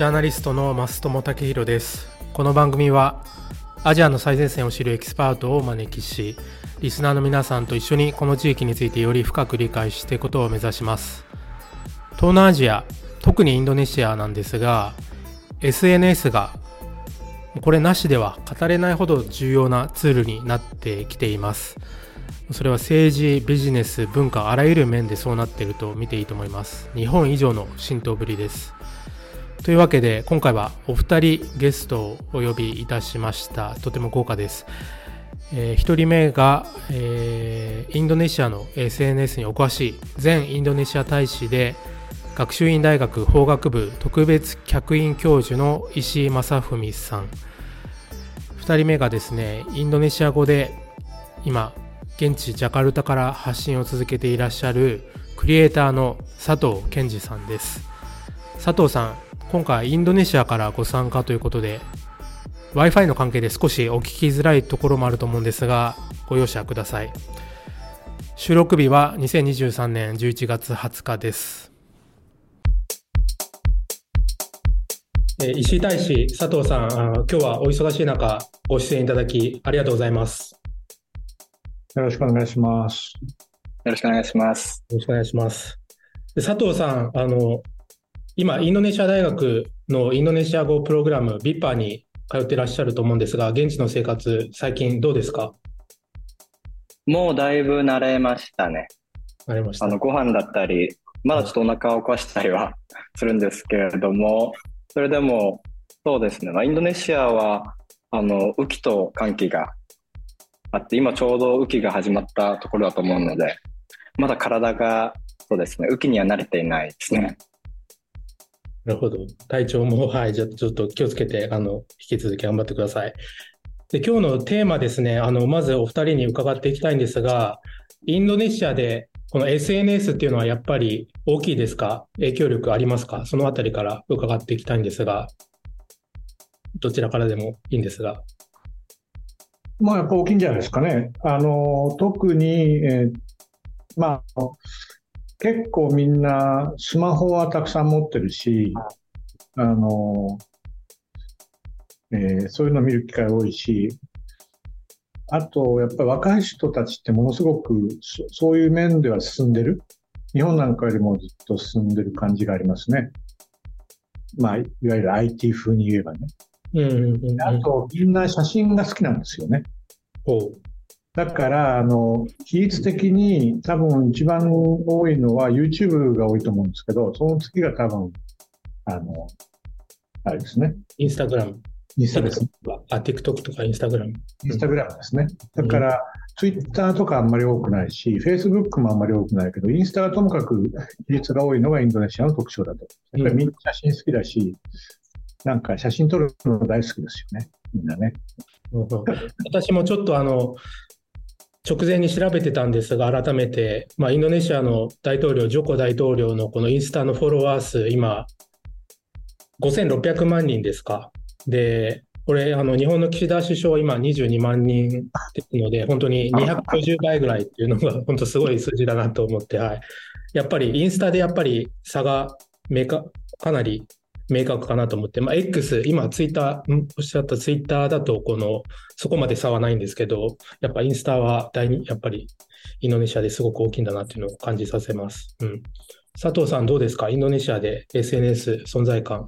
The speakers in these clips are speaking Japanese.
ジャーナリストの増友武弘です。この番組はアジアの最前線を知るエキスパートをお招きしリスナーの皆さんと一緒にこの地域についてより深く理解していくことを目指します。東南アジア特にインドネシアなんですが SNS がこれなしでは語れないほど重要なツールになってきています。それは政治ビジネス文化あらゆる面でそうなっていると見ていいと思います。日本以上の浸透ぶりです。というわけで今回はお二人ゲストをお呼びいたしました。とても豪華です、えー、1人目が、えー、インドネシアの SNS にお詳しい前インドネシア大使で学習院大学法学部特別客員教授の石井正文さん。2人目がですねインドネシア語で今現地ジャカルタから発信を続けていらっしゃるクリエイターの佐藤健二さんです。佐藤さん今回インドネシアからご参加ということで Wi-Fi の関係で少しお聞きづらいところもあると思うんですがご容赦ください。収録日は2023年11月20日です。石井大使佐藤さん今日はお忙しい中ご出演いただきありがとうございます。よろしくお願いします。よろしくお願いします。よろしくお願いします。佐藤さんあの今、インドネシア大学のインドネシア語プログラム、ビッパーに通ってらっしゃると思うんですが、現地の生活、最近どうですか？もうだいぶ慣れましたね。慣れました。あの、ご飯だったり、まだちょっとお腹を壊したりは するんですけれども、それでも、そうですね、まあ、インドネシアは、あの、雨季と寒気があって、今ちょうど雨季が始まったところだと思うので、まだ体が、そうですね、雨季には慣れていないですね。なるほど。体調も、はい、じゃちょっと気をつけて、あの、引き続き頑張ってください。で、今日のテーマですね、あの、まずお二人に伺っていきたいんですが、インドネシアでこの SNS っていうのはやっぱり大きいですか？影響力ありますか？そのあたりから伺っていきたいんですが、どちらからでもいいんですが。まあ、やっぱ大きいんじゃないですかね。あの、特に、えー、まあ、結構みんなスマホはたくさん持ってるし、あの、えー、そういうのを見る機会多いし、あと、やっぱり若い人たちってものすごくそういう面では進んでる。日本なんかよりもずっと進んでる感じがありますね。まあ、いわゆる IT 風に言えばね。うんうんうん、あと、みんな写真が好きなんですよね。だから、あの、比率的に多分一番多いのは YouTube が多いと思うんですけど、その次が多分、あの、あれですね。インスタグラム。インスタです、ね。あ、TikTok とかインスタグラム。インスタグラムですね。だから、Twitter とかあんまり多くないし、Facebook もあんまり多くないけど、インスタはともかく比率が多いのがインドネシアの特徴だと。やっぱりみんな写真好きだし、なんか写真撮るの大好きですよね。みんなね。私もちょっとあの、直前に調べてたんですが、改めて、まあ、インドネシアの大統領、ジョコ大統領のこのインスタのフォロワー数、今、5600万人ですか。で、これ、あの日本の岸田首相は今22万人ですので、本当に250倍ぐらいっていうのが、本当すごい数字だなと思って、はい。やっぱりインスタでやっぱり差がめかかなり明確かなと思って、まあ、X、今、ツイッター、おっしゃったツイッターだと、この、そこまで差はないんですけど、やっぱインスタは大に、やっぱりインドネシアですごく大きいんだなっていうのを感じさせます。うん。佐藤さん、どうですか？インドネシアで SNS 存在感。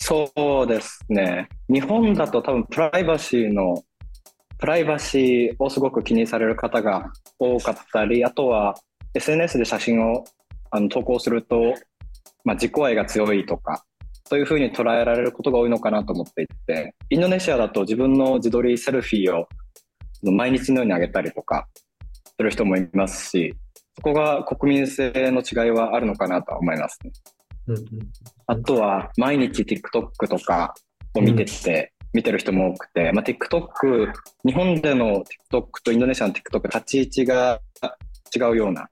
そうですね。日本だと多分プライバシーの、プライバシーをすごく気にされる方が多かったり、あとは SNS で写真をあの投稿すると、まあ、自己愛が強いとか、そういうふうに捉えられることが多いのかなと思っていて、インドネシアだと自分の自撮りセルフィーを毎日のように上げたりとかする人もいますし、そこが国民性の違いはあるのかなとは思いますね。うんうん、あとは、毎日 TikTok とかを見てて、見てる人も多くて、まあ、TikTok、日本での TikTok とインドネシアの TikTok 立ち位置が違うような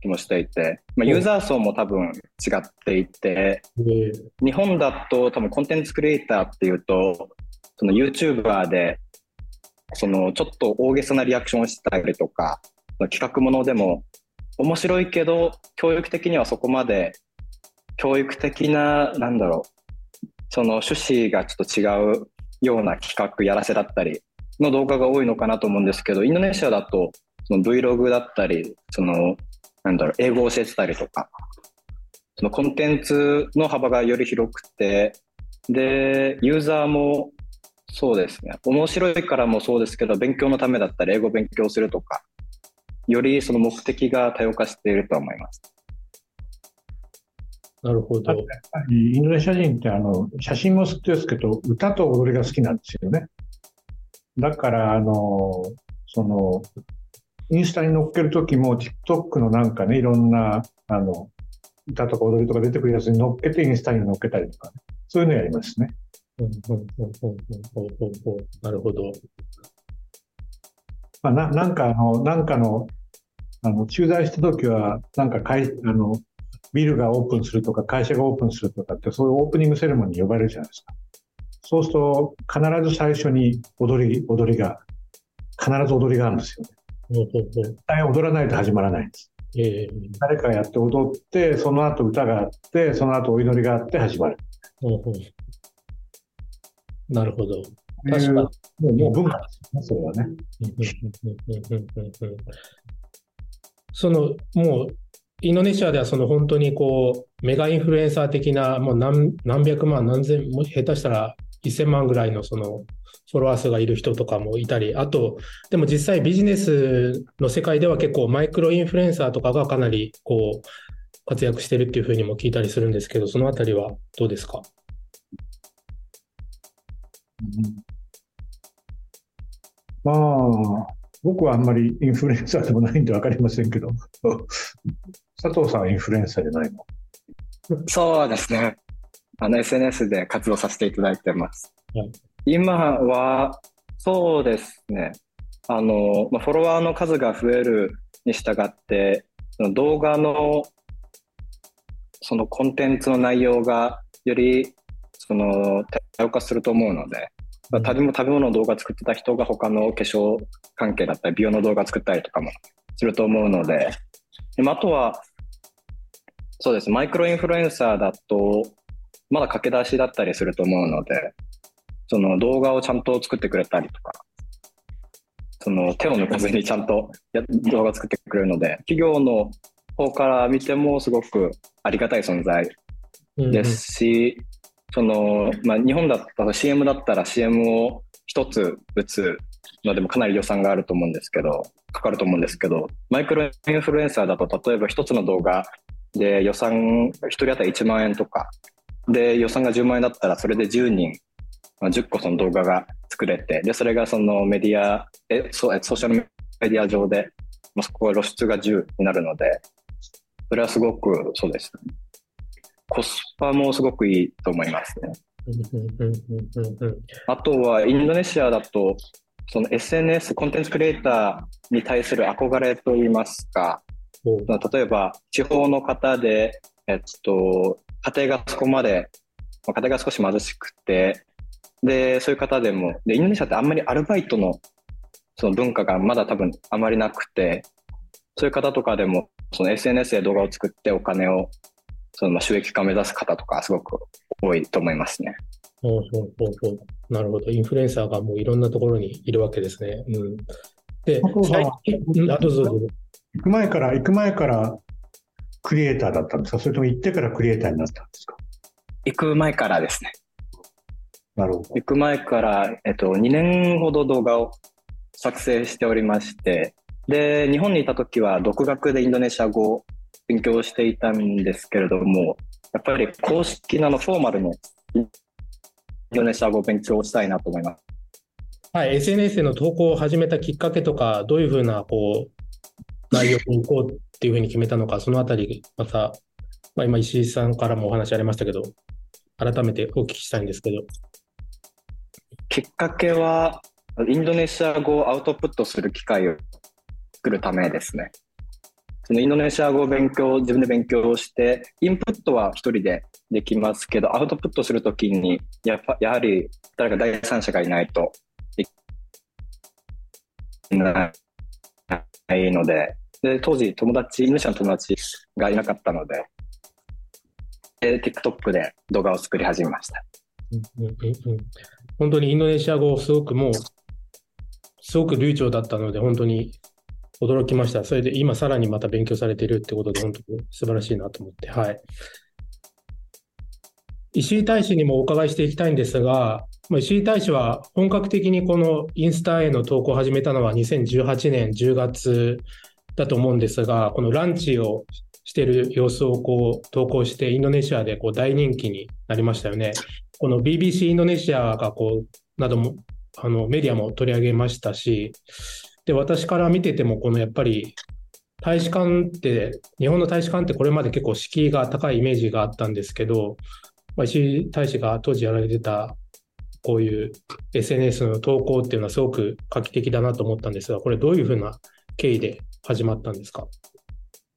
気もしていて、まあ、ユーザー層も多分違っていて、日本だと多分コンテンツクリエイターっていうと、その YouTuber で、そのちょっと大げさなリアクションをしたりとか、企画ものでも面白いけど、教育的にはそこまで教育的な、なんだろう、その趣旨がちょっと違うような企画やらせだったりの動画が多いのかなと思うんですけど、インドネシアだとその Vlog だったり、その、なんだろう、英語を教えてたりとか、そのコンテンツの幅がより広くて、で、ユーザーもそうですね、面白いからもそうですけど、勉強のためだったり、英語を勉強するとか、よりその目的が多様化していると思います。なるほど。インドネシア人ってあの写真も好きですけど、歌と踊りが好きなんですよね。だから、あの、その、インスタに載っけるときも TikTok のなんかね、いろんな、あの、歌とか踊りとか出てくるやつに乗っけてインスタに乗っけたりとか、ね、そういうのやりますね。なるほど。まあ、ななんかあの、なんかの、あの、駐在した時は、なんか会、あの、ビルがオープンするとか、会社がオープンするとかって、そういうオープニングセレモニー呼ばれるじゃないですか。そうすると、必ず最初に踊り、踊りが、必ず踊りがあるんですよね。絶対踊らないと始まらないんです。えー、誰かやって踊って、その後歌があって、その後お祈りがあって始まる。なるほど。確かに。もうもう文化ですよね、それはね。その、もう、インドネシアではその本当にこう、メガインフルエンサー的な、もう何何百万、何千、も下手したら1000万ぐらいのそのフォロワー数がいる人とかもいたり、あと、でも実際ビジネスの世界では結構マイクロインフルエンサーとかがかなりこう、活躍してるっていうふうにも聞いたりするんですけど、そのあたりはどうですか？まあ、僕はあんまりインフルエンサーでもないんで分かりませんけど、佐藤さんはインフルエンサーじゃないの？そうですね。あの SNS で活動させていただいてます。はい、今は、そうですね。あの、まあ、フォロワーの数が増えるに従って、その動画のそのコンテンツの内容がよりその多様化すると思うので、まあ、食べ食べ物の動画作ってた人が他の化粧関係だったり、美容の動画作ったりとかもすると思うので、であとは、そうです、マイクロインフルエンサーだと、まだ駆け出しだったりすると思うので、その動画をちゃんと作ってくれたりとか、その手を抜かずにちゃんと動画作ってくれるので、企業の方から見てもすごくありがたい存在ですし、その、まあ、日本だったら CM だったら CM を一つ打つのでもかなり予算があると思うんですけど、かかると思うんですけど、マイクロインフルエンサーだと例えば一つの動画で予算一人当たり1万円とか、で予算が10万円だったらそれで10人、まあ、10個その動画が作れて、で、それがそのメディア、えソソーシャルメディア上で、まあ、そこは露出が10になるので、それはすごくそうですね。コスパもすごくいいと思いますね。あとはインドネシアだと、その SNS、コンテンツクリエイターに対する憧れといいますか、例えば地方の方で、えっと、家庭がそこまで、家庭が少し貧しくて、で、そういう方でも、で、インドネシアってあんまりアルバイトのその文化がまだ多分あまりなくて、そういう方とかでも、その SNS で動画を作ってお金をその収益化を目指す方とかすごく多いと思いますね。ほうほうほうほうなるほど。インフルエンサーがもういろんなところにいるわけですね。うん、で、最近、あ、どうぞどうぞ。行く前から、行く前からクリエイターだったんですか？それとも行ってからクリエイターになったんですか？行く前からですね。なるほど。行く前から、えっと、2年ほど動画を作成しておりまして、で、日本にいた時は独学でインドネシア語勉強していたんですけれども、やっぱり公式なのフォーマルのインドネシア語を勉強したいなと思います。はい、SNS での投稿を始めたきっかけとか、どういうふうなこう内容に行こうっていうふうに決めたのか、そのあたり、また、まあ、今、石井さんからもお話ありましたけど、改めてお聞きしたいんですけど。きっかけは、インドネシア語をアウトプットする機会を作るためですね。そのインドネシア語を勉強、自分で勉強して、インプットは一人でできますけど、アウトプットするときにやっぱ、やはり誰か第三者がいないとできないので、で当時友達、インドネシアの友達がいなかったので、TikTok で動画を作り始めました。うんうんうん本当にインドネシア語、すごくもう、すごく流暢だったので、本当に驚きました。それで今さらにまた勉強されてるってことで、本当に素晴らしいなと思って、はい。石井大使にもお伺いしていきたいんですが、石井大使は本格的にこのインスタへの投稿を始めたのは2018年10月だと思うんですが、このランチをしている様子をこう投稿して、インドネシアでこう大人気になりましたよね。この BBC インドネシアがこう、なども、あのメディアも取り上げましたし、で、私から見てても、このやっぱり大使館って、日本の大使館ってこれまで結構敷居が高いイメージがあったんですけど、ま、石井大使が当時やられてたこういう SNS の投稿っていうのはすごく画期的だなと思ったんですが、これどういうふうな経緯で始まったんですか？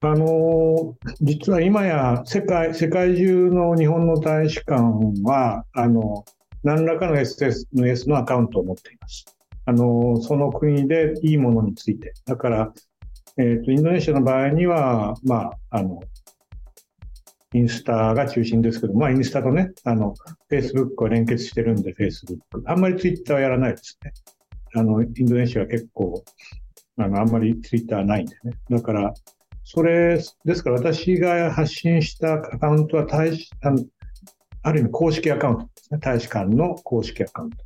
あの実は今や世界世界中の日本の大使館はあの何らかの SNS のアカウントを持っています。あのその国でいいものについて。だから、えーと、インドネシアの場合には、まあ、あのインスタが中心ですけど、まあ、インスタとね、あの、Facebook は連結してるんで、Facebook。あんまりツイッターはやらないですね。あの、インドネシアは結構、あの、あんまりツイッターないんでね。だから、それ、ですから私が発信したアカウントは大使、あのある意味公式アカウントですね。大使館の公式アカウント。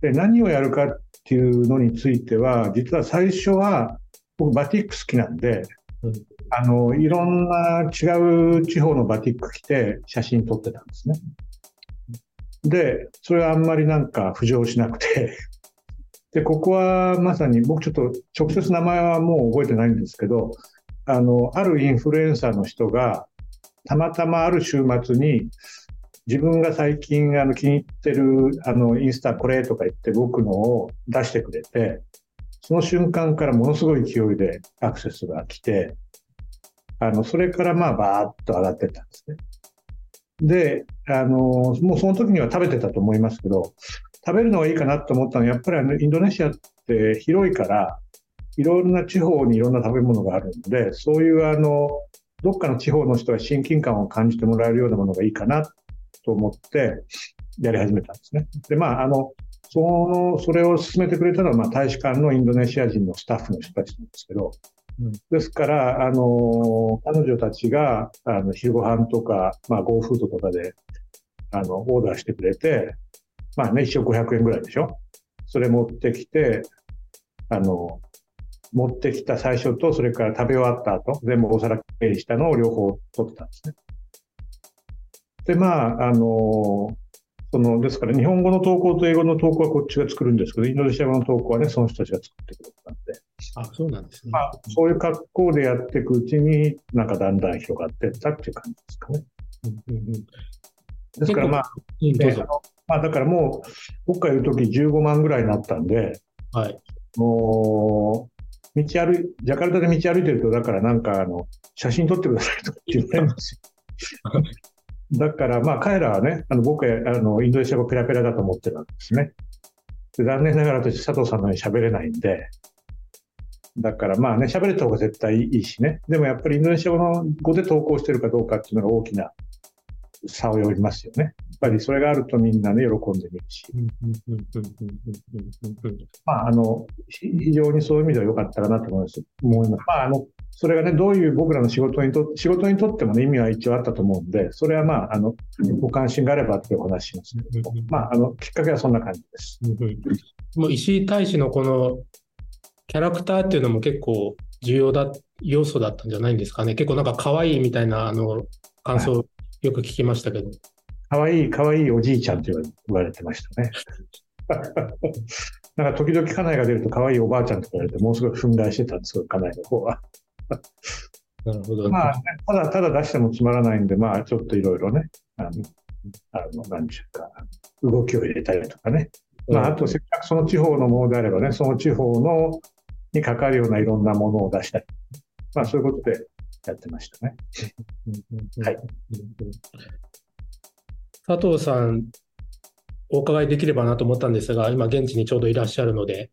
で、何をやるかっていうのについては、実は最初は、僕バティック好きなんで、うんあの、いろんな違う地方のバティック着て写真撮ってたんですね。で、それはあんまりなんか浮上しなくて、で、ここはまさに僕ちょっと直接名前はもう覚えてないんですけど、あの、あるインフルエンサーの人が、たまたまある週末に、自分が最近あの気に入ってるあのインスタこれとか言って僕のを出してくれて、その瞬間からものすごい勢いでアクセスが来て、あの、それからまあバーッと上がってったんですね。で、あの、もうその時には食べてたと思いますけど、食べるのがいいかなと思ったのは、やっぱりあのインドネシアって広いから、いろんな地方にいろんな食べ物があるんで、そういうあの、どっかの地方の人が親近感を感じてもらえるようなものがいいかなと思ってやり始めたんですね。で、まあ、あの、その、それを進めてくれたのは、まあ、大使館のインドネシア人のスタッフの人たちなんですけど、うんですから、あの、彼女たちが、あの、昼ご飯とか、まあ、ゴーフードとかで、あの、オーダーしてくれて、まあね、一応500円ぐらいでしょ？それ持ってきて、あの、持ってきた最初と、それから食べ終わった後、全部お皿整理したのを両方取ってたんですね。で、まあ、あの、その、ですから日本語の投稿と英語の投稿はこっちが作るんですけど、インドネシア語の投稿はね、その人たちが作ってくれたんで、あ、そうなんですね。まあ、そういう格好でやっていくうちに、なんかだんだん広がっていったっていう感じですかね。うんうんうんですからまあ、ねあうんどうぞ。のまあだからもう、僕がいるとき15万ぐらいになったんで、はい。もう、道歩い、ジャカルタで道歩いてると、だからなんかあの、写真撮ってくださいとかって言われるんですよ。だからまあ彼らはね、あの僕はあのインドネシア語ペラペラだと思ってるわけですね。で残念ながら私佐藤さんのように喋れないんで、だからまあね、喋れた方が絶対いいしね。でもやっぱりインドネシア語の語で投稿してるかどうかっていうのが大きな差を呼びますよね。っぱりそれがあるとみんなね、喜んでみるし。まあ、あの、非常にそういう意味では良かったかなと思います。思います。まあ、あの、それがね、どういう僕らの仕事にと、仕事にとってもね、意味は一応あったと思うんで、それはまあ、あの、ご関心があればってお話しますけど、まあ、あの、きっかけはそんな感じです。もう石井大使のこの、キャラクターっていうのも結構重要だ、要素だったんじゃないんですかね。結構なんか可愛いみたいな、あの、感想、よく聞きましたけど。はいかわいい、かわいいおじいちゃんって言われてましたね。なんか時々家内が出るとかわいいおばあちゃんとか言われて、もうすごい憤慨してたんですよ、家内の方は。なるほど。まあ、ね、ただただ出してもつまらないんで、まあ、ちょっといろいろね、あの、あの、なんちゅうか、動きを入れたりとかね。まあ、あと、せっかくその地方のものであればね、その地方の、に関わるようないろんなものを出したり。まあ、そういうことでやってましたね。はい。佐藤さん、お伺いできればなと思ったんですが、今現地にちょうどいらっしゃるので、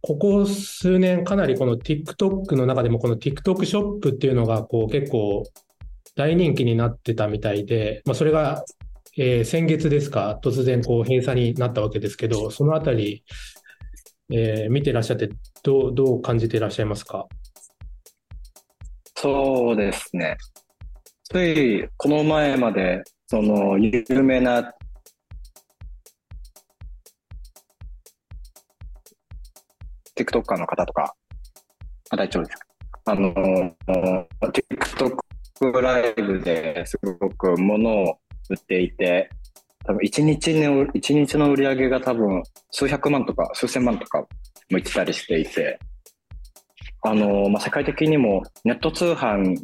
ここ数年かなりこの TikTok の中でもこの TikTok ショップっていうのがこう結構大人気になってたみたいで、まあ、それが、えー、先月ですか、突然こう閉鎖になったわけですけど、そのあたり、えー、見てらっしゃってどう、どう感じていらっしゃいますか？そうですね。ついこの前まで、その有名な TikToker の方とか、あ、大丈夫ですか？あの、TikTok ライブですごく物を売っていて、多分1日の、一日の売り上げが多分数百万とか数千万とかもいってたりしていて、あの、まあ、世界的にもネット通販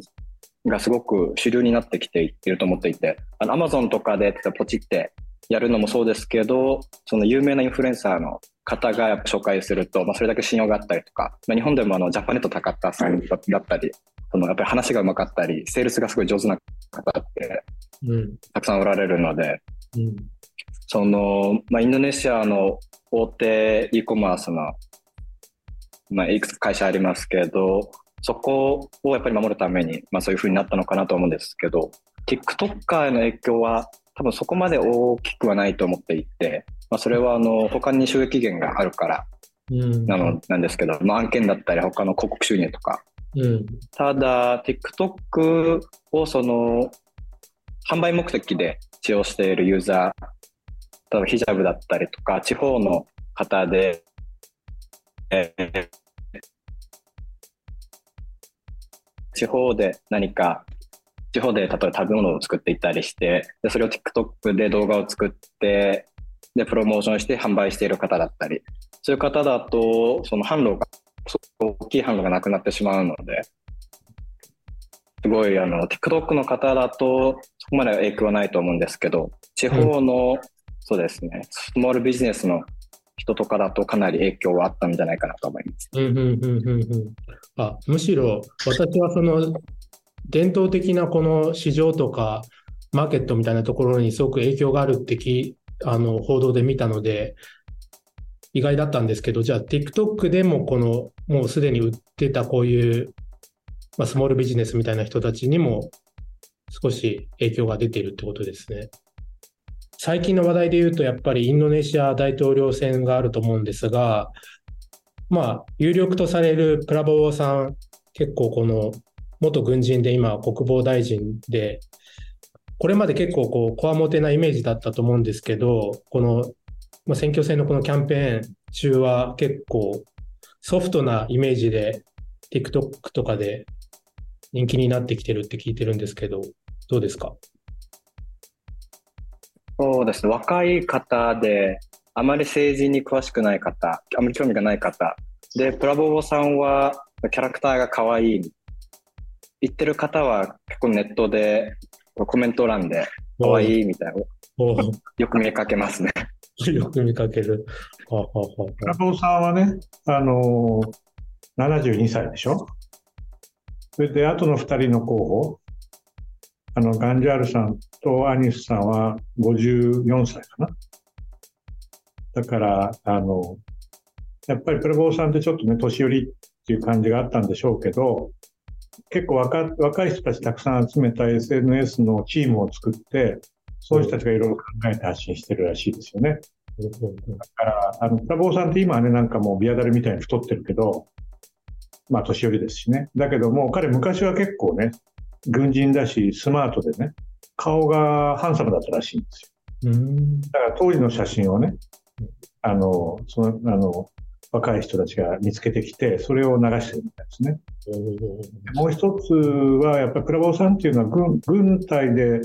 がすごく主流になってきていると思っていて、アマゾンとかでポチってやるのもそうですけど、その有名なインフルエンサーの方がやっぱ紹介すると、まあ、それだけ信用があったりとか、まあ、日本でもあのジャパネット高田さんだったり、そのやっぱり話がうまかったり、セールスがすごい上手な方ってたくさんおられるので、うん、その、まあ、インドネシアの大手 e コマースの、まあ、いくつか会社ありますけど、そこをやっぱり守るために、まあ、そういうふうになったのかなと思うんですけど、TikToker への影響は多分そこまで大きくはないと思っていて、まあ、それはあの他に収益源があるからなの、なんですけど、まあ、案件だったり他の広告収入とか、うん、ただ TikTok をその販売目的で使用しているユーザー例えばヒジャブだったりとか地方の方で、えー、地方で何か地方で例えば食べ物を作っていたりしてでそれを TikTok で動画を作ってで、プロモーションして販売している方だったり、そういう方だと、その販路が、大きい販路がなくなってしまうので、すごい、あの、TikTok の方だと、そこまで影響はないと思うんですけど、地方の、うん、そうですね、スモールビジネスの人とかだとかなり影響はあったんじゃないかなと思います。うんうんうんうんうん、あむしろ私はその伝統的なこの市場とかマーケットみたいなところにすごく影響があるってきあの報道で見たので、意外だったんですけど、じゃあ TikTok でもこの、もうすでに売ってたこういう、まあ、スモールビジネスみたいな人たちにも少し影響が出ているってことですね。最近の話題で言うと、やっぱりインドネシア大統領選があると思うんですが、まあ、有力とされるプラボーさん、結構この元軍人で今国防大臣でこれまで結構こう、こわもてなイメージだったと思うんですけど、この、ま、選挙戦のこのキャンペーン中は結構ソフトなイメージで TikTok とかで人気になってきてるって聞いてるんですけど、どうですか？そうですね。若い方で、あまり政治に詳しくない方、あまり興味がない方。で、プラボボさんはキャラクターが可愛い。言ってる方は結構ネットでコメント欄で、かわいいみたいな、よく見かけますね。よく見かける。ラボさんはね、あのー、72歳でしょ？それで、あとの2人の候補、あの、ガンジャールさんとアニスさんは54歳かな。だから、あの、やっぱりプラボーさんってちょっとね、年寄りっていう感じがあったんでしょうけど、結構若若い人たちたくさん集めた SNS のチームを作って、そういう人たちがいろいろ考えて発信してるらしいですよね。だから、あの、プラボーさんって今はね、なんかもうビアダルみたいに太ってるけど、まあ年寄りですしね。だけども、彼昔は結構ね、軍人だし、スマートでね、顔がハンサムだったらしいんですよ。だから当時の写真をね、あの、その、あの、若い人たちが見つけてきて、それを流してるみたいですね。もう一つは、やっぱりプラボーさんっていうのは軍軍隊で、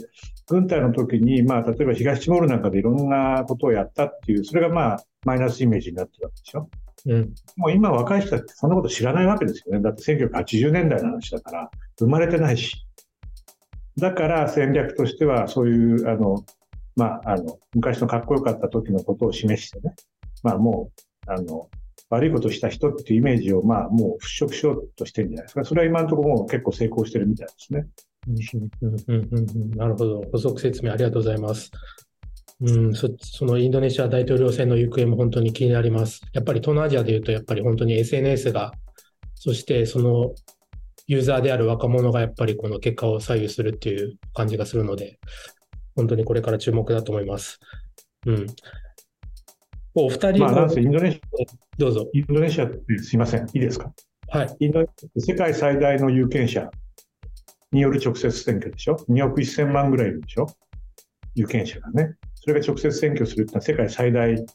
軍隊の時に、まあ、例えば東チモールなんかでいろんなことをやったっていう、それがまあ、マイナスイメージになってるわけでしょ。うん、もう今若い人たちそんなこと知らないわけですよね。だって1980年代の話だから、生まれてないし。だから戦略としては、そういう、あの、まあ、あの、昔のかっこよかった時のことを示してね。まあもう、あの、悪いことした人っていうイメージを、まあ、もう払拭しようとしてるんじゃないですか。それは今のところも結構成功してるみたいですね。なるほど。補足説明ありがとうございます。うんそ、そのインドネシア大統領選の行方も本当に気になります。やっぱり東南アジアでいうと、やっぱり本当に SNS が、そしてそのユーザーである若者がやっぱりこの結果を左右するっていう感じがするので、本当にこれから注目だと思います。うん。お二人まあ、なんせインドネシア、どうぞ。インドネシアってすいません、いいですか？はい。インドネシア世界最大の有権者による直接選挙でしょ？2億1000万ぐらいいるでしょ？有権者がね。それが直接選挙するってのは世界最大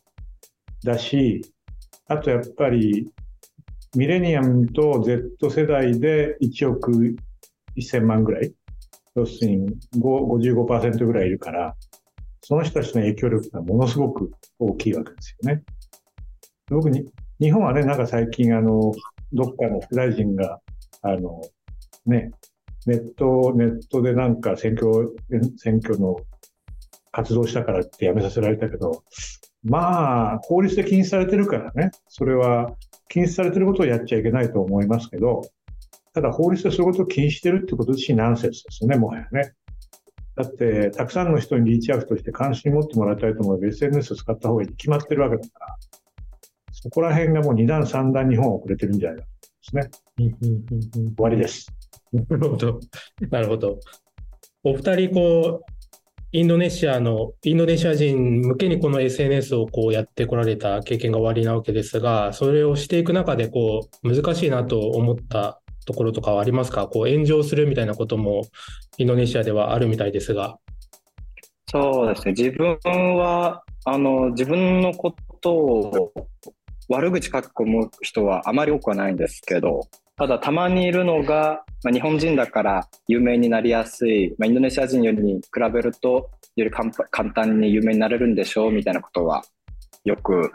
だし、あとやっぱり、ミレニアムと Z 世代で1億1000万ぐらい、要するに55%ぐらいいるから、その人たちの影響力がものすごく大きいわけですよね。僕に、日本はね、なんか最近あの、どっかの副大臣が、あの、ね、ネット、ネットでなんか選挙、選挙の活動したからって辞めさせられたけど、まあ、法律で禁止されてるからね、それは禁止されてることをやっちゃいけないと思いますけど、ただ法律でそういうことを禁止してるってこと自身ナンセンスですよね、もはやね。だって、たくさんの人にリーチアウトして関心持ってもらいたいと思えば SNS を使った方がいいに決まってるわけだから、そこら辺がもう2段3段日本遅れてるんじゃないかとですね。終わりです。なるほど。なるほど。お二人、こう、インドネシアの、インドネシア人向けにこの SNS をこうやってこられた経験が終わりなわけですが、それをしていく中で、こう、難しいなと思ったところとかはありますか？こう、炎上するみたいなことも、インドネシアではあるみたいですが。そうですね。自分は、あの、自分のことを悪口書き込む人はあまり多くはないんですけど、ただたまにいるのが、まあ、日本人だから有名になりやすい、まあ、インドネシア人よりに比べるとより簡単に有名になれるんでしょうみたいなことはよく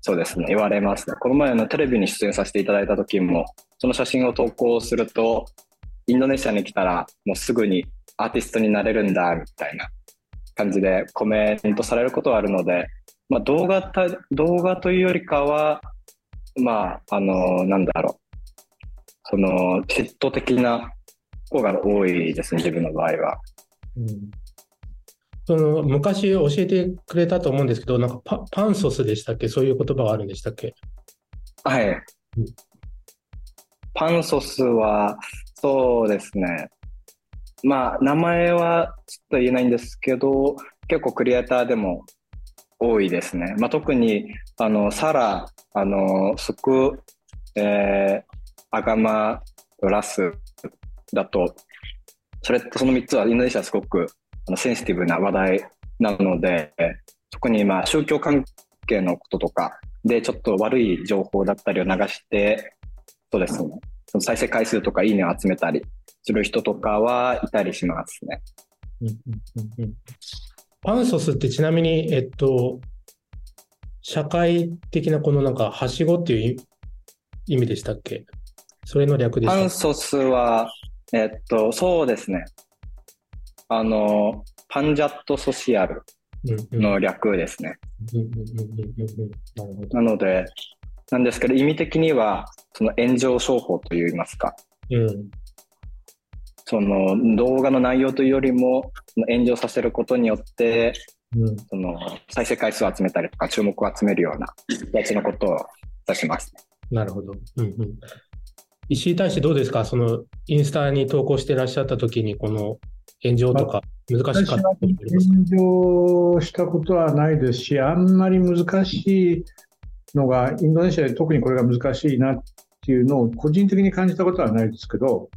そうですね言われますね。この前のテレビに出演させていただいた時もその写真を投稿するとインドネシアに来たらもうすぐにアーティストになれるんだみたいな感じでコメントされることはあるので、まあ、動画動画というよりかはまああのなんだろうその嫉妬的な方が多いですね、自分の場合は。うん、その昔教えてくれたと思うんですけど、なんかパパンソスでしたっけ？そういう言葉があるんでしたっけ？はい。うん、パンソスは、そうですね。まあ、名前はちょっと言えないんですけど、結構クリエイターでも多いですね。まあ、特に、あの、サラ、あの、スク、えー、アガマ、ラスだと、それその3つはインドネシアはすごくあのセンシティブな話題なので、特にまあ宗教関係のこととかでちょっと悪い情報だったりを流して、そうですね、その再生回数とかいいねを集めたりする人とかはいたりしますね。パンソスってちなみに、えっと、社会的なこのなんか、はしごっていう意味でしたっけ？それの略ですパンソスは、えっと、そうですね。あの、パンジャットソシアルの略ですね。なので、なんですけど、意味的には、その炎上商法といいますか。うん、その動画の内容というよりも、炎上させることによって、うん、その再生回数を集めたりとか注目を集めるようなやつのことを指します、ね。なるほど。うんうん石井大使どうですか？そのインスタに投稿してらっしゃった時に、この炎上とか難しかった炎上したことはないですし、あんまり難しいのが、インドネシアで特にこれが難しいなっていうのを個人的に感じたことはないですけど、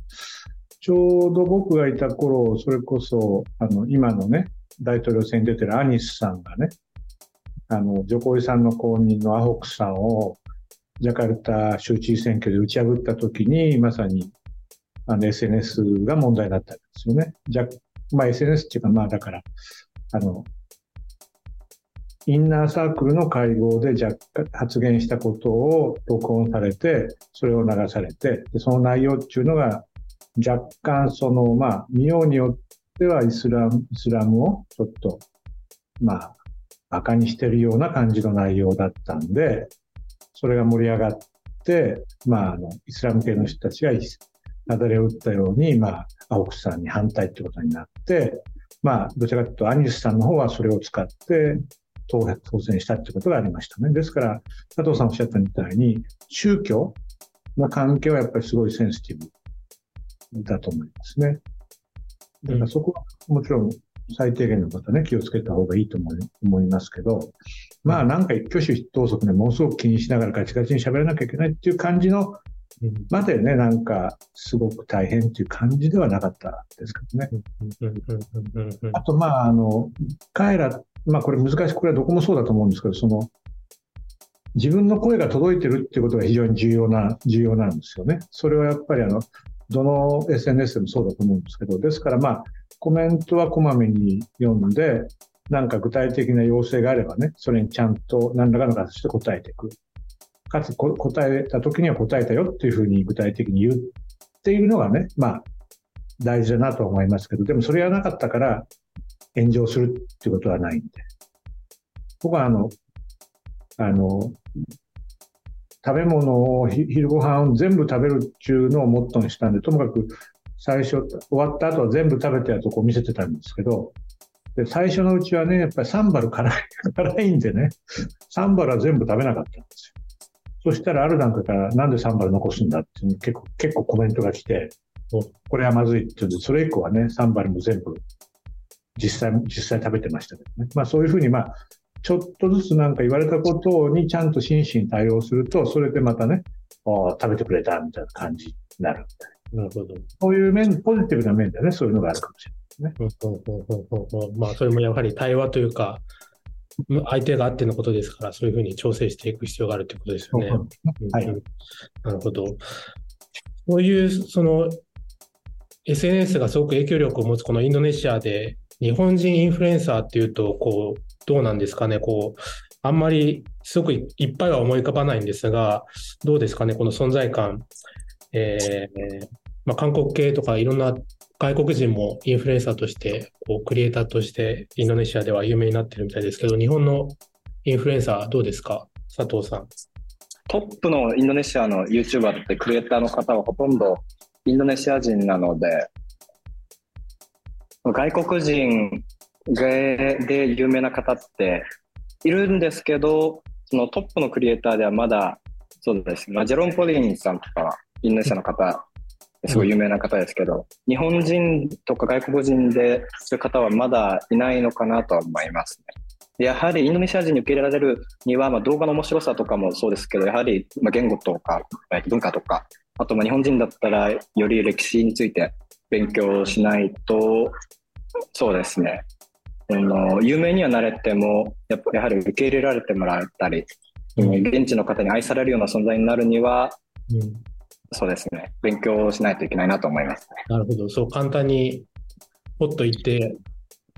ちょうど僕がいた頃、それこそ、あの、今のね、大統領選に出てるアニスさんがね、あの、ジョコイさんの後任のアホクさんをジャカルタ州知事選挙で打ち破ったときに、まさにあの SNS が問題だったんですよね。じゃまあ、SNS っていうか、まあだから、あの、インナーサークルの会合で若干発言したことを録音されて、それを流されて、でその内容っていうのが若干その、まあ、見ようによってはイスラム、イスラムをちょっと、まあ、馬鹿にしてるような感じの内容だったんで、それが盛り上がって、まあ、あの、イスラム系の人たちが雪崩を打ったように、まあ、青木さんに反対ってことになって、まあ、どちらかというと、アニスさんの方はそれを使って当選したってことがありましたね。ですから、佐藤さんおっしゃったみたいに、宗教の関係はやっぱりすごいセンシティブだと思いますね。だからそこはもちろん最低限のことね、気をつけた方がいいと思い思いますけど、まあなんか一挙手一投足ね、ものすごく気にしながらガチガチに喋らなきゃいけないっていう感じのまでね、なんかすごく大変っていう感じではなかったですけどね。あとまあ、あの、彼ら、まあこれ難しい、これはどこもそうだと思うんですけど、その、自分の声が届いてるっていうことが非常に重要な、重要なんですよね。それはやっぱりあの、どの SNS でもそうだと思うんですけど、ですからまあ、コメントはこまめに読んで、なんか具体的な要請があればね、それにちゃんと何らかの形で答えていく。かつ答えた時には答えたよっていうふうに具体的に言うっているのがね、まあ、大事だなと思いますけど、でもそれがなかったから炎上するっていうことはないんで。僕はあの、あの、食べ物を、昼ご飯を全部食べるっていうのをモットーにしたんで、ともかく最初、終わった後は全部食べたやつをこう見せてたんですけど、で、最初のうちはね、やっぱりサンバル辛い、辛いんでね、サンバルは全部食べなかったんですよ。そしたらある段階からなんでサンバル残すんだって結構、結構コメントが来て、これはまずいって言うんで、それ以降はね、サンバルも全部実際、実際食べてましたけどね。まあそういうふうにまあ、ちょっとずつなんか言われたことにちゃんと真摯に対応すると、それでまたね、食べてくれたみたいな感じになるなるほど。そういう面、ポジティブな面でね、そういうのがあるかもしれないですね。まあ、それもやはり対話というか、相手があってのことですから、そういうふうに調整していく必要があるということですよね。はい。なるほど。そういう、その、SNS がすごく影響力を持つこのインドネシアで、日本人インフルエンサーっていうと、こう、どうなんですかね、こう、あんまりすごくいっぱいは思い浮かばないんですが、どうですかね、この存在感。えーまあ、韓国系とかいろんな外国人もインフルエンサーとして、こうクリエイターとしてインドネシアでは有名になってるみたいですけど、日本のインフルエンサーどうですか？佐藤さん。トップのインドネシアの YouTuber ってクリエイターの方はほとんどインドネシア人なので、外国人で有名な方っているんですけど、そのトップのクリエイターではまだ、そうですね、ジェロン・ポリンさんとか、インドネシアの方、すごい有名な方ですけど、日本人とか外国人でそういう方はまだいないのかなと思いますね。やはりインドネシア人に受け入れられるには、まあ、動画の面白さとかもそうですけど、やはりまあ言語とか文化とか、あとまあ日本人だったらより歴史について勉強しないと、そうですね、の有名にはなれてもややはり受け入れられてもらったり、うん、現地の方に愛されるような存在になるには、うん、そうですね。勉強しないといけないなと思います、ね、なるほど。そう簡単にポッと言って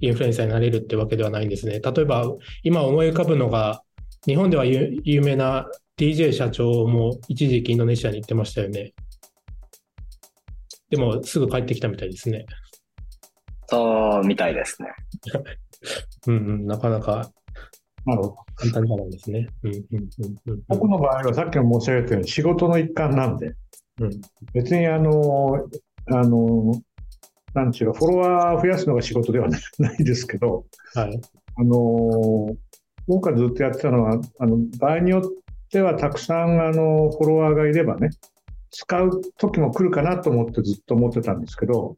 インフルエンサーになれるってわけではないんですね。例えば今思い浮かぶのが日本では有名な DJ 社長も一時期インドネシアに行ってましたよね。でもすぐ帰ってきたみたいですね。そうみたいですね。うんうん、なかなかなるほど簡単じゃないですね。うんうんうん、僕の場合はさっきも申し上げたように仕事の一環なんで、うん、別にあの、あの、なんちゅうか、フォロワー増やすのが仕事では ないですけど、はい、あの、僕がずっとやってたのは、あの、場合によってはたくさんあの、フォロワーがいればね、使う時も来るかなと思ってずっと思ってたんですけど、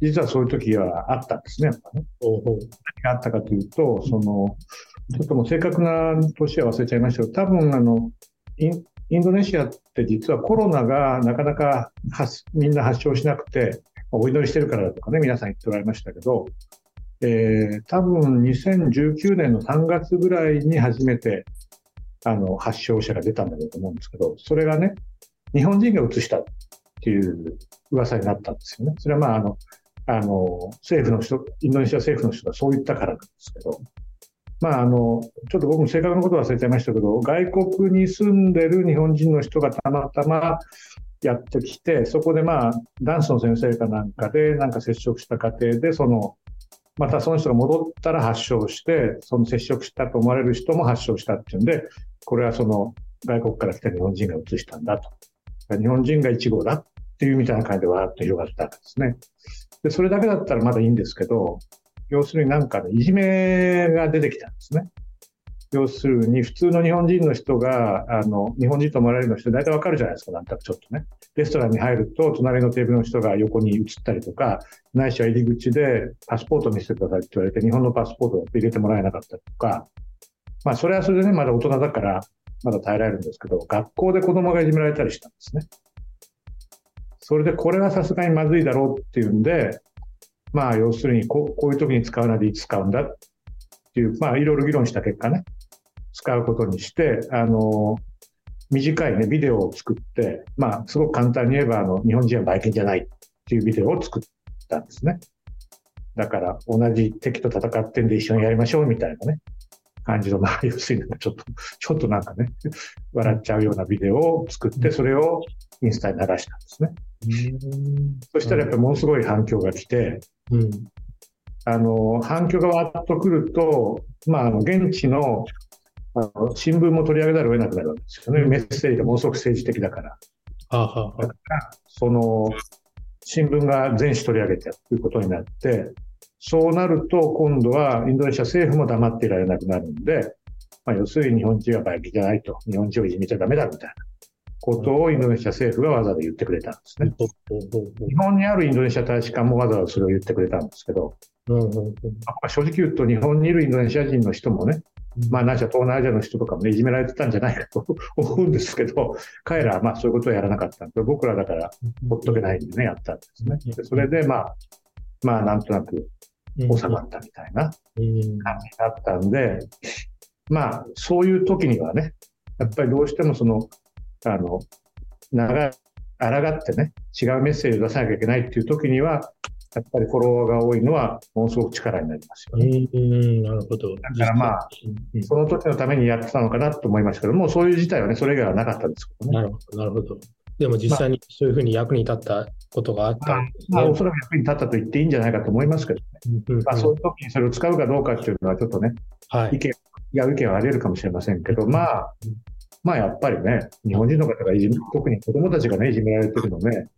実はそういう時はあったんですね、やっぱね。何があったかというと、その、ちょっともう正確な年は忘れちゃいましたけど、多分あの、インインドネシアって実はコロナがなかなかみんな発症しなくて、お祈りしてるからだとかね、皆さん言っておられましたけど、えー、多分2019年の3月ぐらいに初めて、あの、発症者が出たんだろうと思うんですけど、それがね、日本人が移したっていう噂になったんですよね。それはまあ、あの、あの、政府の人、インドネシア政府の人がそう言ったからなんですけど、まあ、あの、ちょっと僕も正確なこと忘れちゃいましたけど、外国に住んでる日本人の人がたまたまやってきて、そこでまあ、ダンスの先生かなんかで、なんか接触した過程で、その、またその人が戻ったら発症して、その接触したと思われる人も発症したっていうんで、これはその外国から来た日本人が移したんだと。日本人が1号だっていうみたいな感じでわーっと広がったわけですね。で、それだけだったらまだいいんですけど、要するになんか、ね、いじめが出てきたんですね。要するに、普通の日本人の人が、あの、日本人と思われるの人、大体わかるじゃないですか、なんとなくちょっとね。レストランに入ると、隣のテーブルの人が横に移ったりとか、ないしは入り口でパスポート見せてくださいって言われて、日本のパスポートを入れてもらえなかったりとか、まあ、それはそれでね、まだ大人だから、まだ耐えられるんですけど、学校で子供がいじめられたりしたんですね。それで、これはさすがにまずいだろうっていうんで、まあ、要するにこう、こういう時に使うなでいつ使うんだ？っていう、まあ、いろいろ議論した結果ね、使うことにして、あの、短いね、ビデオを作って、まあ、すごく簡単に言えば、あの、日本人はバイキンじゃないっていうビデオを作ったんですね。だから、同じ敵と戦ってんで一緒にやりましょうみたいなね、感じの、まあ、要するに、ちょっと、ちょっとなんかね、笑っちゃうようなビデオを作って、それをインスタに流したんですね。そしたらやっぱりものすごい反響が来て、うん、あの、反響がわっと来ると、まあ、あの、現地のあの新聞も取り上げざるを得なくなるわけですよね。メッセージがものすごく政治的だから。はあはあ、だから、その、新聞が全紙取り上げてということになって、そうなると今度はインドネシア政府も黙っていられなくなるんで、まあ、要するに日本人はバイキじゃないと、日本人をいじめちゃダメだみたいなことをインドネシア政府がわざわざ言ってくれたんですね。日本にあるインドネシア大使館もわざわざそれを言ってくれたんですけど、まあ、正直言うと日本にいるインドネシア人の人もね、まあ、なしは東南アジアの人とかもね、いじめられてたんじゃないかと 思うんですけど、彼らはまあそういうことをやらなかったんで、僕らだからほっとけないんでね、やったんですね。でそれでまあ、まあなんとなく収まったみたいな感じだったんで、まあそういう時にはね、やっぱりどうしてもその、あの、長い、抗ってね、違うメッセージを出さなきゃいけないっていう時には、やっぱりフォロワーが多いのは、ものすごく力になりますよね。うん、なるほど。だからまあ、その時のためにやってたのかなと思いましたけども、そういう事態はね、それ以外はなかったんですけどね。なるほど、なるほど。でも実際にそういうふうに役に立ったことがあったんですね。まあ、まあ、おそらく役に立ったと言っていいんじゃないかと思いますけどね。うんうん、まあ、そういう時にそれを使うかどうかっていうのはちょっとね、はい、意見、いや、意見はあり得るかもしれませんけど、まあ、まあやっぱりね、日本人の方がいじめ、特に子供たちがね、いじめられてるのね、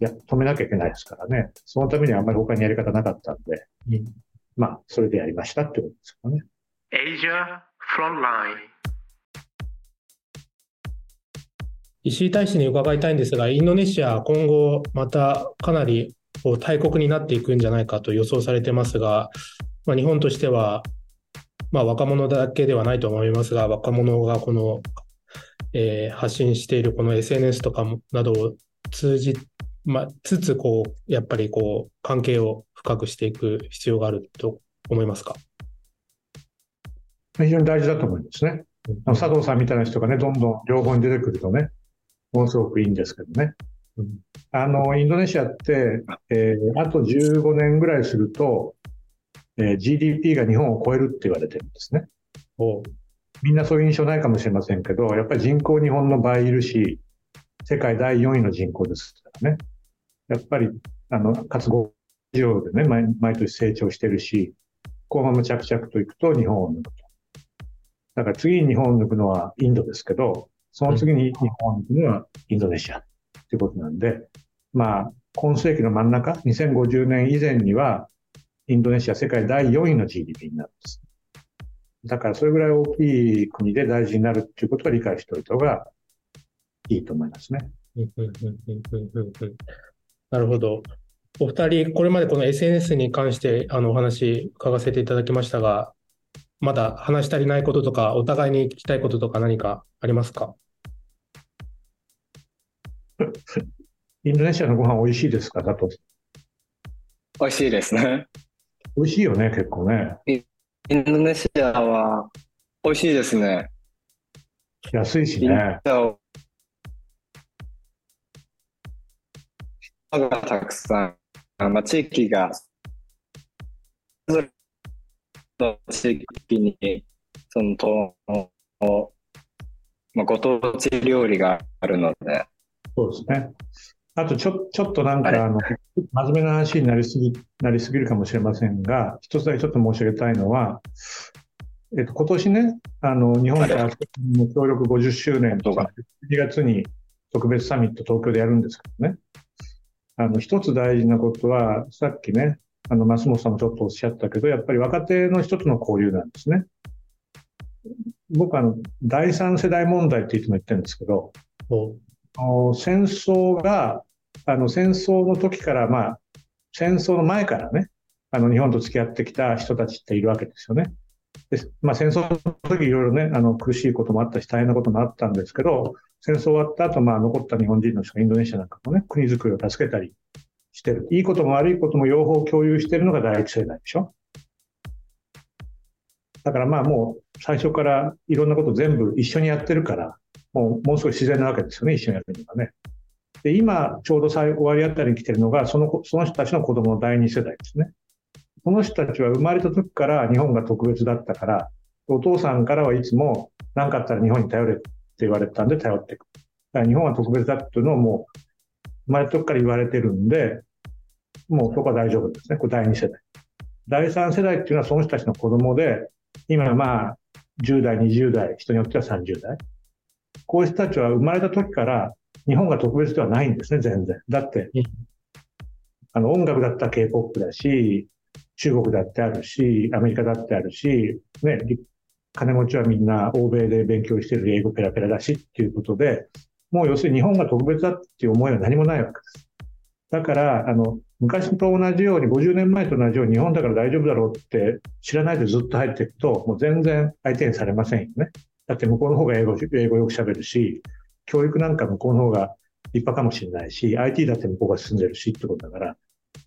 いや、止めなきゃいけないですからね。そのためにはあんまり他にやり方なかったんで、うん、まあ、それでやりましたってことですかね。Asia Frontline 石井大使に伺いたいんですが、インドネシア、今後、またかなり大国になっていくんじゃないかと予想されてますが、まあ、日本としては、まあ、若者だけではないと思いますが、若者がこの、えー、発信しているこの SNS とかなどを通じまあ、つつ、こう、やっぱりこう、関係を深くしていく必要があると思いますか？非常に大事だと思いますね。うん、佐藤さんみたいな人がね、どんどん両方に出てくるとね、ものすごくいいんですけどね。うん、あの、インドネシアって、えー、あと15年ぐらいすると、えー、GDP が日本を超えるって言われてるんですね。みんなそういう印象ないかもしれませんけど、やっぱり人口日本の倍いるし、世界第4位の人口ですからね。やっぱり、あの、活動事業でね、毎毎年成長してるし、後半も着々といくと日本を抜くと。だから次に日本を抜くのはインドですけど、その次に日本を抜くのはインドネシアっていうことなんで、まあ、今世紀の真ん中、2050年以前には、インドネシア世界第4位の GDP になるんです。だからそれぐらい大きい国で大事になるっていうことは理解しておいた方がいいと思いますね。なるほど。お二人、これまでこの SNS に関してあのお話伺わせていただきましたが、まだ話し足りないこととか、お互いに聞きたいこととか何かありますか？インドネシアのご飯美味しいですかだと。美味しいですね。美味しいよね、結構ね。インドネシアは美味しいですね。安いしね。がたくさん、まあ、地域が、それの地域に、その、とまあ、ご当地料理があるので。そうですね。あとちょ、ちょっとなんか、あの、真面目な話になりすぎ、なりすぎるかもしれませんが、一つだけちょっと申し上げたいのは、えっと、今年ね、あの、日本とアフリの協力50周年とか、2月に特別サミット東京でやるんですけどね。あの、一つ大事なことは、さっきね、あの、増本さんもちょっとおっしゃったけど、やっぱり若手の人との交流なんですね。僕あの、第三世代問題っていつも言ってるんですけど、戦争が、あの、戦争の時から、まあ、戦争の前からね、あの、日本と付き合ってきた人たちっているわけですよね。でまあ、戦争の時いろいろね、あの、苦しいこともあったし、大変なこともあったんですけど、戦争終わった後、まあ、残った日本人の人がインドネシアなんかもね、国づくりを助けたりしてる。いいことも悪いことも両方共有してるのが第一世代でしょ。だからまあもう最初からいろんなこと全部一緒にやってるから、もうもう少し自然なわけですよね、一緒にやってるにはね。で、今ちょうど終わりあたりに来てるのが、そのその人たちの子供の第二世代ですね。この人たちは生まれた時から日本が特別だったから、お父さんからはいつも何かあったら日本に頼れって言われたんで頼っていく。だから日本は特別だっていうのをもう生まれた時から言われてるんで、もうそこは大丈夫ですね。これ第二世代。第三世代っていうのはその人たちの子供で、今まあ、10代、20代、人によっては30代。こういう人たちは生まれた時から日本が特別ではないんですね、全然。だって、あの音楽だったら K-POP だし、中国だってあるし、アメリカだってあるし、ね、金持ちはみんな欧米で勉強してる英語ペラペラだしっていうことで、もう要するに日本が特別だっていう思いは何もないわけです。だから、あの、昔と同じように、50年前と同じように日本だから大丈夫だろうって知らないでずっと入っていくと、もう全然相手にされませんよね。だって向こうの方が英語、英語よく喋るし、教育なんか向こうの方が立派かもしれないし、IT だって向こうが進んでるしってことだから、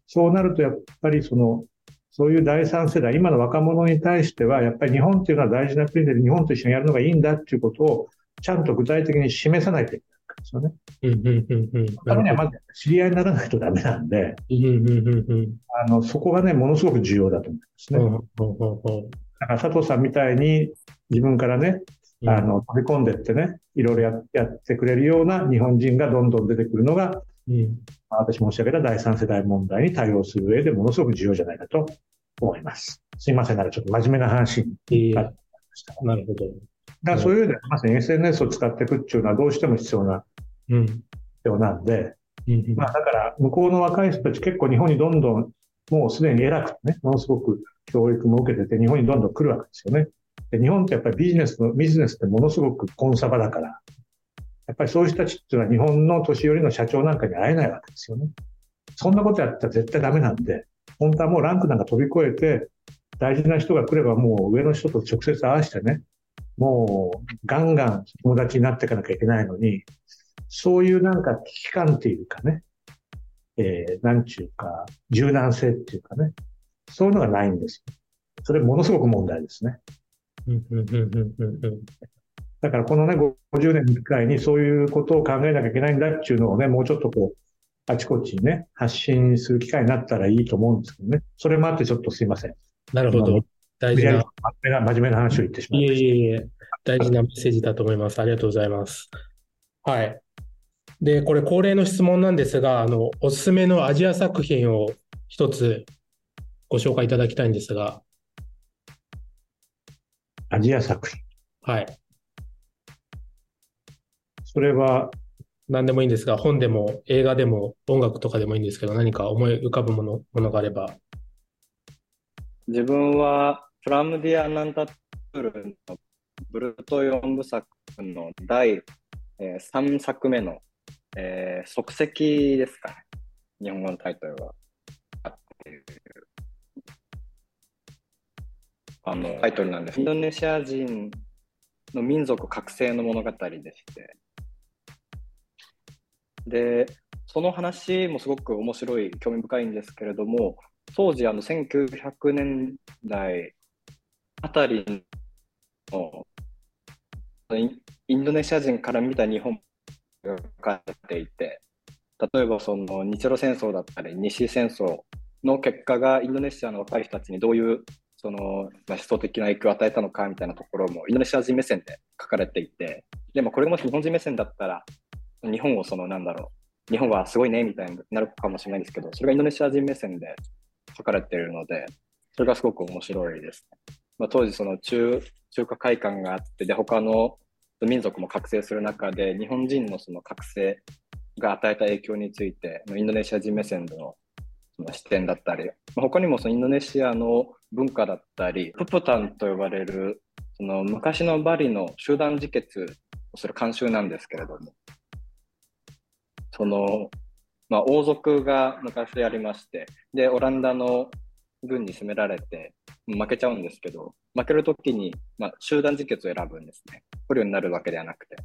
そうなるとやっぱりその、そういう第三世代、今の若者に対しては、やっぱり日本っていうのは大事な国で日本と一緒にやるのがいいんだっていうことを、ちゃんと具体的に示さないといけない。ですよね。うんうんうんにはまず知り合いにならないとダメなんで、うんうんうんうん、あのそこがね、ものすごく重要だと思いますね。うんうんうん、だから佐藤さんみたいに自分からね、あの飛び込んでってね、いろいろややってくれるような日本人がどんどん出てくるのが、うん、私申し上げた第三世代問題に対応する上でものすごく重要じゃないかと思います。すいません、なんかちょっと真面目な話になりました。なるほど。だからそういう意味で、まさに SNS を使っていくっていうのはどうしても必要な、うん、必要なんで、うん、まあだから向こうの若い人たち結構日本にどんどんもうすでに偉くね、ものすごく教育も受けてて日本にどんどん来るわけですよね。で日本ってやっぱりビジネスの、ビジネスってものすごくコンサバだから、やっぱりそういう人たちっていうのは日本の年寄りの社長なんかに会えないわけですよね。そんなことやったら絶対ダメなんで、本当はもうランクなんか飛び越えて、大事な人が来ればもう上の人と直接会わせてね、もうガンガン友達になっていかなきゃいけないのに、そういうなんか危機感っていうかね、えー、なんちゅうか、柔軟性っていうかね、そういうのがないんですよ。それものすごく問題ですね。だからこのね、50年に1回にそういうことを考えなきゃいけないんだっていうのをね、もうちょっとこう、あちこちにね、発信する機会になったらいいと思うんですけどね。それもあってちょっとすいません。なるほど。大事な。真面目な話を言ってしまいました。いえいえいえ、大事なメッセージだと思います。ありがとうございます。はい。で、これ恒例の質問なんですが、あの、おすすめのアジア作品を一つご紹介いただきたいんですが。アジア作品はい。それは、何でもいいんですが、本でも映画でも音楽とかでもいいんですけど、何か思い浮かぶものものがあれば。自分はプラムディア・ナンタトゥルのブルト4部作の第、えー、3作目の、えー、即席ですかね。日本語のタイトルは。あのタイトルなんです。インドネシア人の民族覚醒の物語でして。で、その話もすごく面白い、興味深いんですけれども、当時、あの1900年代あたりのインドネシア人から見た日本が書かれていて、例えばその日露戦争だったり、西戦争の結果がインドネシアの若い人たちにどういうその、まあ、思想的な影響を与えたのかみたいなところもインドネシア人目線で書かれていて、でもこれがもし日本人目線だったら、日本をそのなんだろう、日本はすごいねみたいになるかもしれないですけど、それがインドネシア人目線で書かれているので、それがすごく面白いですね。まあ、当時その中中華会館があってで他の民族も覚醒する中で日本人のその覚醒が与えた影響についてインドネシア人目線での視点だったり他にもそのインドネシアの文化だったりププタンと呼ばれるその昔のバリの集団自決をする慣習なんですけれども、その、まあ、王族が昔やりまして、で、オランダの軍に攻められて負けちゃうんですけど、負けるときに、まあ、集団自決を選ぶんですね。捕虜になるわけではなくて。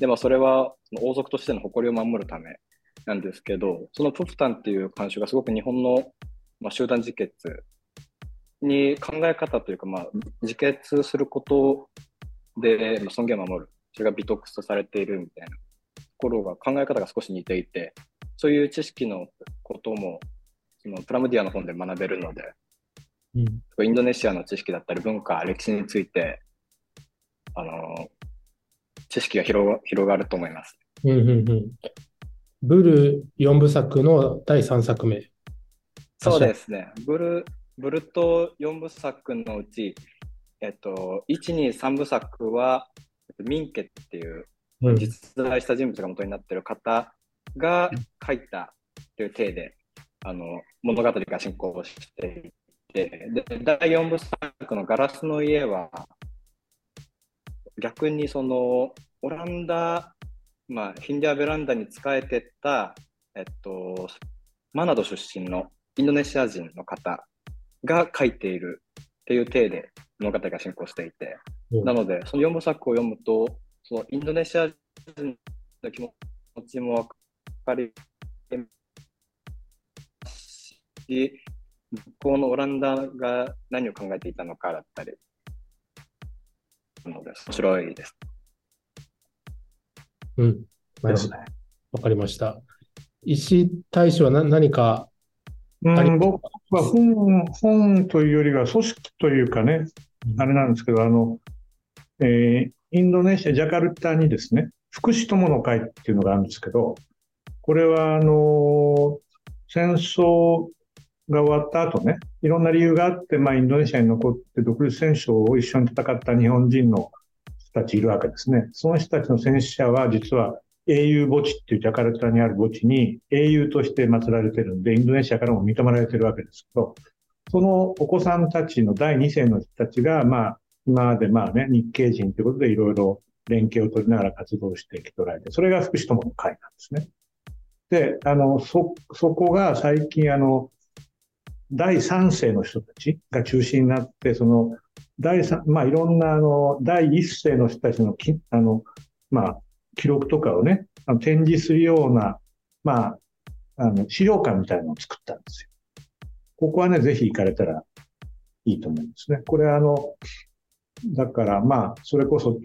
でもそれは王族としての誇りを守るためなんですけど、そのプフタンっていう慣習がすごく日本の、まあ、集団自決に考え方というか、まあ、自決することで、まあ、尊厳を守る。それが美徳とされているみたいなところが考え方が少し似ていて、そういう知識のことも、そのプラムディアの本で学べるので、うん、インドネシアの知識だったり文化、歴史について、あの、知識が広広がると思います。うんうんうん、ブル4部作の第3作目。そうですね。ブルブルト4部作のうち、えっと、1、2、3部作は、ミンケっていう実在した人物が元になっている方が書いたという体で、あの物語が進行していて、で第4部作のガラスの家は、逆にそのオランダ、まあ、ヒンディアベランダに仕えてた、えっと、マナド出身のインドネシア人の方が書いているっていう体で物語が進行していて、うん、なので、その4部作を読むと、そのインドネシア人の気持ちも分かりますし、向こうのオランダが何を考えていたのかだったり、ので面白いです。うん。なるほど。わかりました。石大使は何何かうん、僕は本、本というよりは組織というかね、あれなんですけど、あの、えー、インドネシア、ジャカルタにですね、福祉友の会っていうのがあるんですけど、これは、あの、戦争が終わった後ね、いろんな理由があって、まあ、インドネシアに残って独立戦争を一緒に戦った日本人の人たちいるわけですね。その人たちの戦死者は、実は英雄墓地っていうジャカルタにある墓地に英雄として祀られてるんで、インドネシアからも認められてるわけですけど、そのお子さんたちの第2世の人たちが、まあ、今までまあね、日系人ということでいろいろ連携を取りながら活動してきておられて、それが福祉友の会なんですね。で、あの、そ、そこが最近あの、第3世の人たちが中心になって、その、第3、まあいろんなあの、第1世の人たちのき、あの、まあ、記録とかをね、あの展示するような、まあ、あの、資料館みたいなのを作ったんですよ。ここはね、ぜひ行かれたらいいと思うんですね。これあの、だからまあ、それこそ、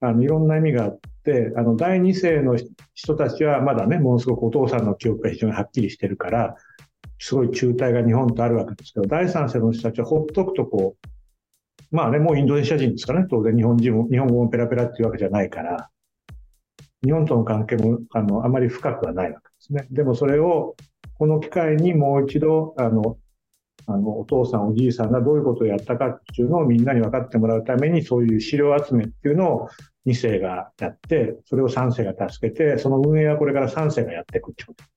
あの、いろんな意味があって、あの、第二世の人たちはまだね、ものすごくお父さんの記憶が非常にはっきりしてるから、すごい中退が日本とあるわけですけど、第三世の人たちはほっとくとこう、まあね、もうインドネシア人ですからね、当然日本人も、日本語もペラペラっていうわけじゃないから、日本との関係もあのあまり深くはないわけですね。でもそれをこの機会にもう一度あのあのお父さんおじいさんがどういうことをやったかっていうのをみんなに分かってもらうためにそういう資料集めっていうのを2世がやってそれを3世が助けてその運営はこれから3世がやっていくってことに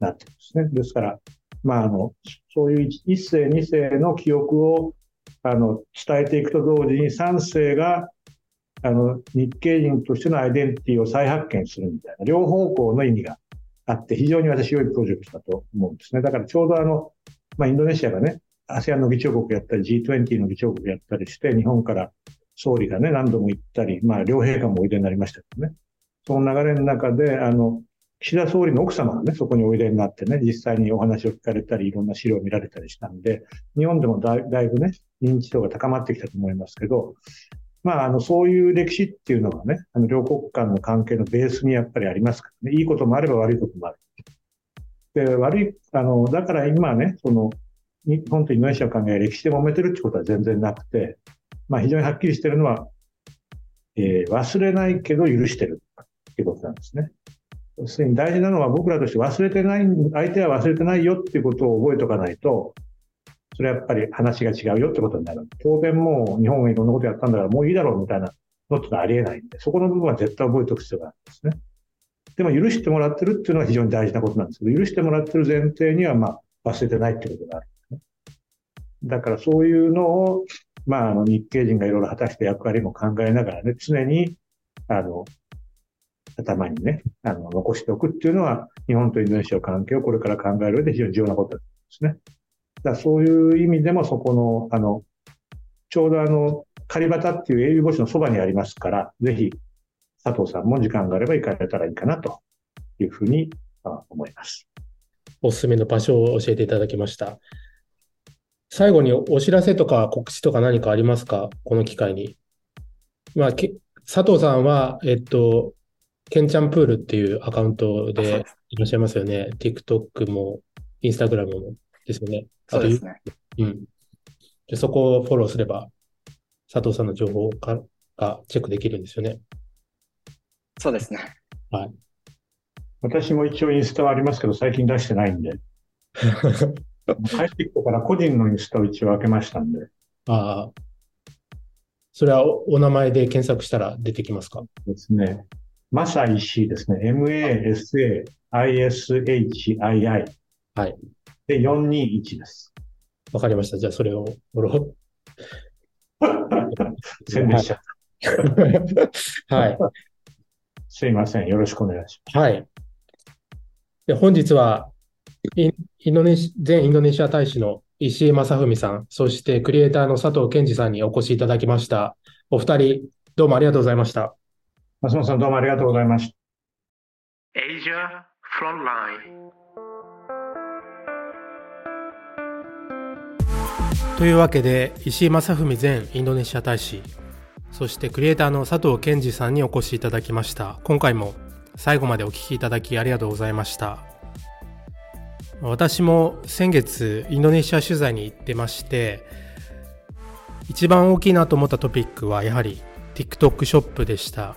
なってるんですね。ですからまああのそういう1世2世の記憶をあの伝えていくと同時に3世があの、日系人としてのアイデンティティを再発見するみたいな、両方向の意味があって、非常に私良いプロジェクトだと思うんですね。だからちょうどあの、まあ、インドネシアがね、ASEAN の議長国やったり、G20 の議長国やったりして、日本から総理がね、何度も行ったり、まあ、両陛下もおいでになりましたけどね。その流れの中で、あの、岸田総理の奥様がね、そこにおいでになってね、実際にお話を聞かれたり、いろんな資料を見られたりしたんで、日本でもだいぶね、認知度が高まってきたと思いますけど、まあ、あの、そういう歴史っていうのはね、あの、両国間の関係のベースにやっぱりありますからね。いいこともあれば悪いこともある。で、悪い、あの、だから今ね、その、日本とインドネシアの関係が歴史で揉めてるってことは全然なくて、まあ、非常にはっきりしてるのは、えー、忘れないけど許してるってことなんですね。要するに大事なのは僕らとして忘れてない、相手は忘れてないよっていうことを覚えておかないと、それはやっぱり話が違うよってことになる。当然もう日本がいろんなことやったんだからもういいだろうみたいなのってありえないんで、そこの部分は絶対覚えておく必要があるんですね。でも許してもらってるっていうのは非常に大事なことなんですけど、許してもらってる前提にはまあ忘れてないってことがあるんですね。だからそういうのを、まあ、あの、日系人がいろいろ果たした役割も考えながらね、常に、あの、頭にね、あの、残しておくっていうのは、日本とインドネシアの関係をこれから考える上で非常に重要なことですね。だそういう意味でも、そこの、あの、ちょうどあの、カリバタっていう英雄墓地のそばにありますから、ぜひ、佐藤さんも時間があれば行かれたらいいかなというふうに思います。おすすめの場所を教えていただきました。最後にお知らせとか告知とか何かありますか？この機会に。まあ、佐藤さんは、えっと、ケンチャンプールっていうアカウントでいらっしゃいますよね。TikTok も、Instagram もですよね。そうですね。うん。でそこをフォローすれば、佐藤さんの情報ががチェックできるんですよね。そうですね。はい。私も一応インスタはありますけど、最近出してないんで。帰ってきてから個人のインスタを一応開けましたんで。ああ。それはお名前で検索したら出てきますか？ですね。マサイシーですね。M-A-S-A-I-S-H-I-I。はい。で、421です。わかりました。じゃあ、それをフォロー。宣伝しちゃった。はい。すいません。よろしくお願いします。はい。で本日はインドネシ、前インドネシア大使の石井正文さん、そしてクリエイターの佐藤健二さんにお越しいただきました。お二人、どうもありがとうございました。松本さん、どうもありがとうございました。Asia Frontline というわけで、石井正文前インドネシア大使、そしてクリエイターの佐藤健二さんにお越しいただきました。今回も最後までお聞きいただきありがとうございました。私も先月インドネシア取材に行ってまして一番大きいなと思ったトピックはやはり TikTok ショップでした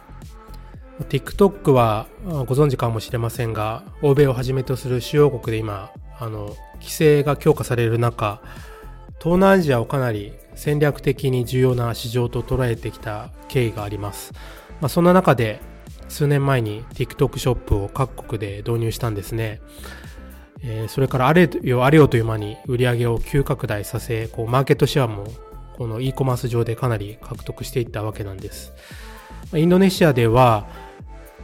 TikTok はご存知かもしれませんが欧米をはじめとする主要国で今あの規制が強化される中東南アジアをかなり戦略的に重要な市場と捉えてきた経緯があります、まあ、そんな中で数年前に TikTok ショップを各国で導入したんですね。えー、それからあれよあれよという間に売り上げを急拡大させ、こうマーケットシェアもこの e コマース上でかなり獲得していったわけなんです。インドネシアでは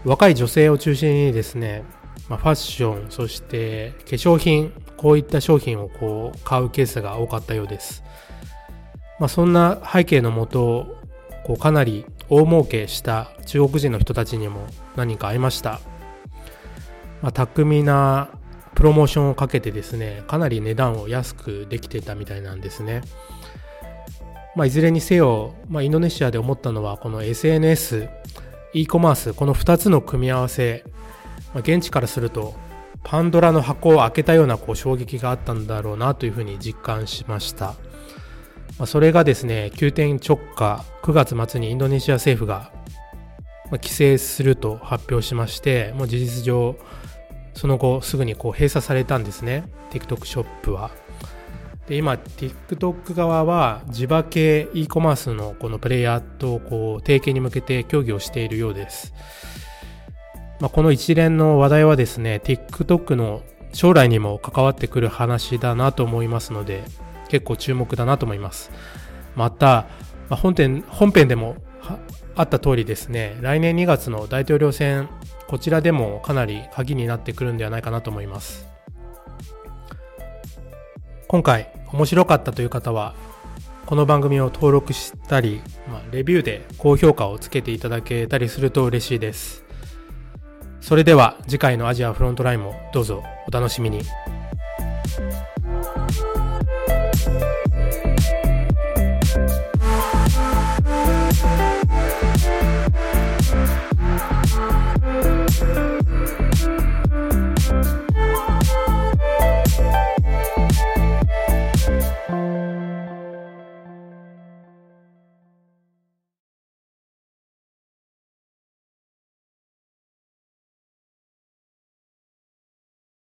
若い女性を中心にですね、まあ、ファッション、そして化粧品、こういった商品をこう買うケースが多かったようです。まあ、そんな背景のもと、こうかなり大儲けした中国人の人たちにも何か会いました。まあ、巧みなプロモーションをかけてですね、かなり値段を安くできてたみたいなんですね。まあ、いずれにせよ、まあ、インドネシアで思ったのは、この SNS、e コマース、この2つの組み合わせ、ま、現地からすると、パンドラの箱を開けたようなこう衝撃があったんだろうなというふうに実感しました。ま、それがですね、急転直下、9月末にインドネシア政府が規制すると発表しまして、もう事実上、その後すぐにこう閉鎖されたんですね、TikTok ショップは。で今、TikTok 側は地場系 e コマースのこのプレイヤーとこう提携に向けて協議をしているようです。まあ、この一連の話題はですね、TikTok の将来にも関わってくる話だなと思いますので、結構注目だなと思います。また、本編本編でもあった通りですね、来年2月の大統領選、こちらでもかなり鍵になってくるんではないかなと思います。今回面白かったという方は、この番組を登録したり、まあ、レビューで高評価をつけていただけたりすると嬉しいです。それでは次回のアジアフロントラインもどうぞお楽しみに。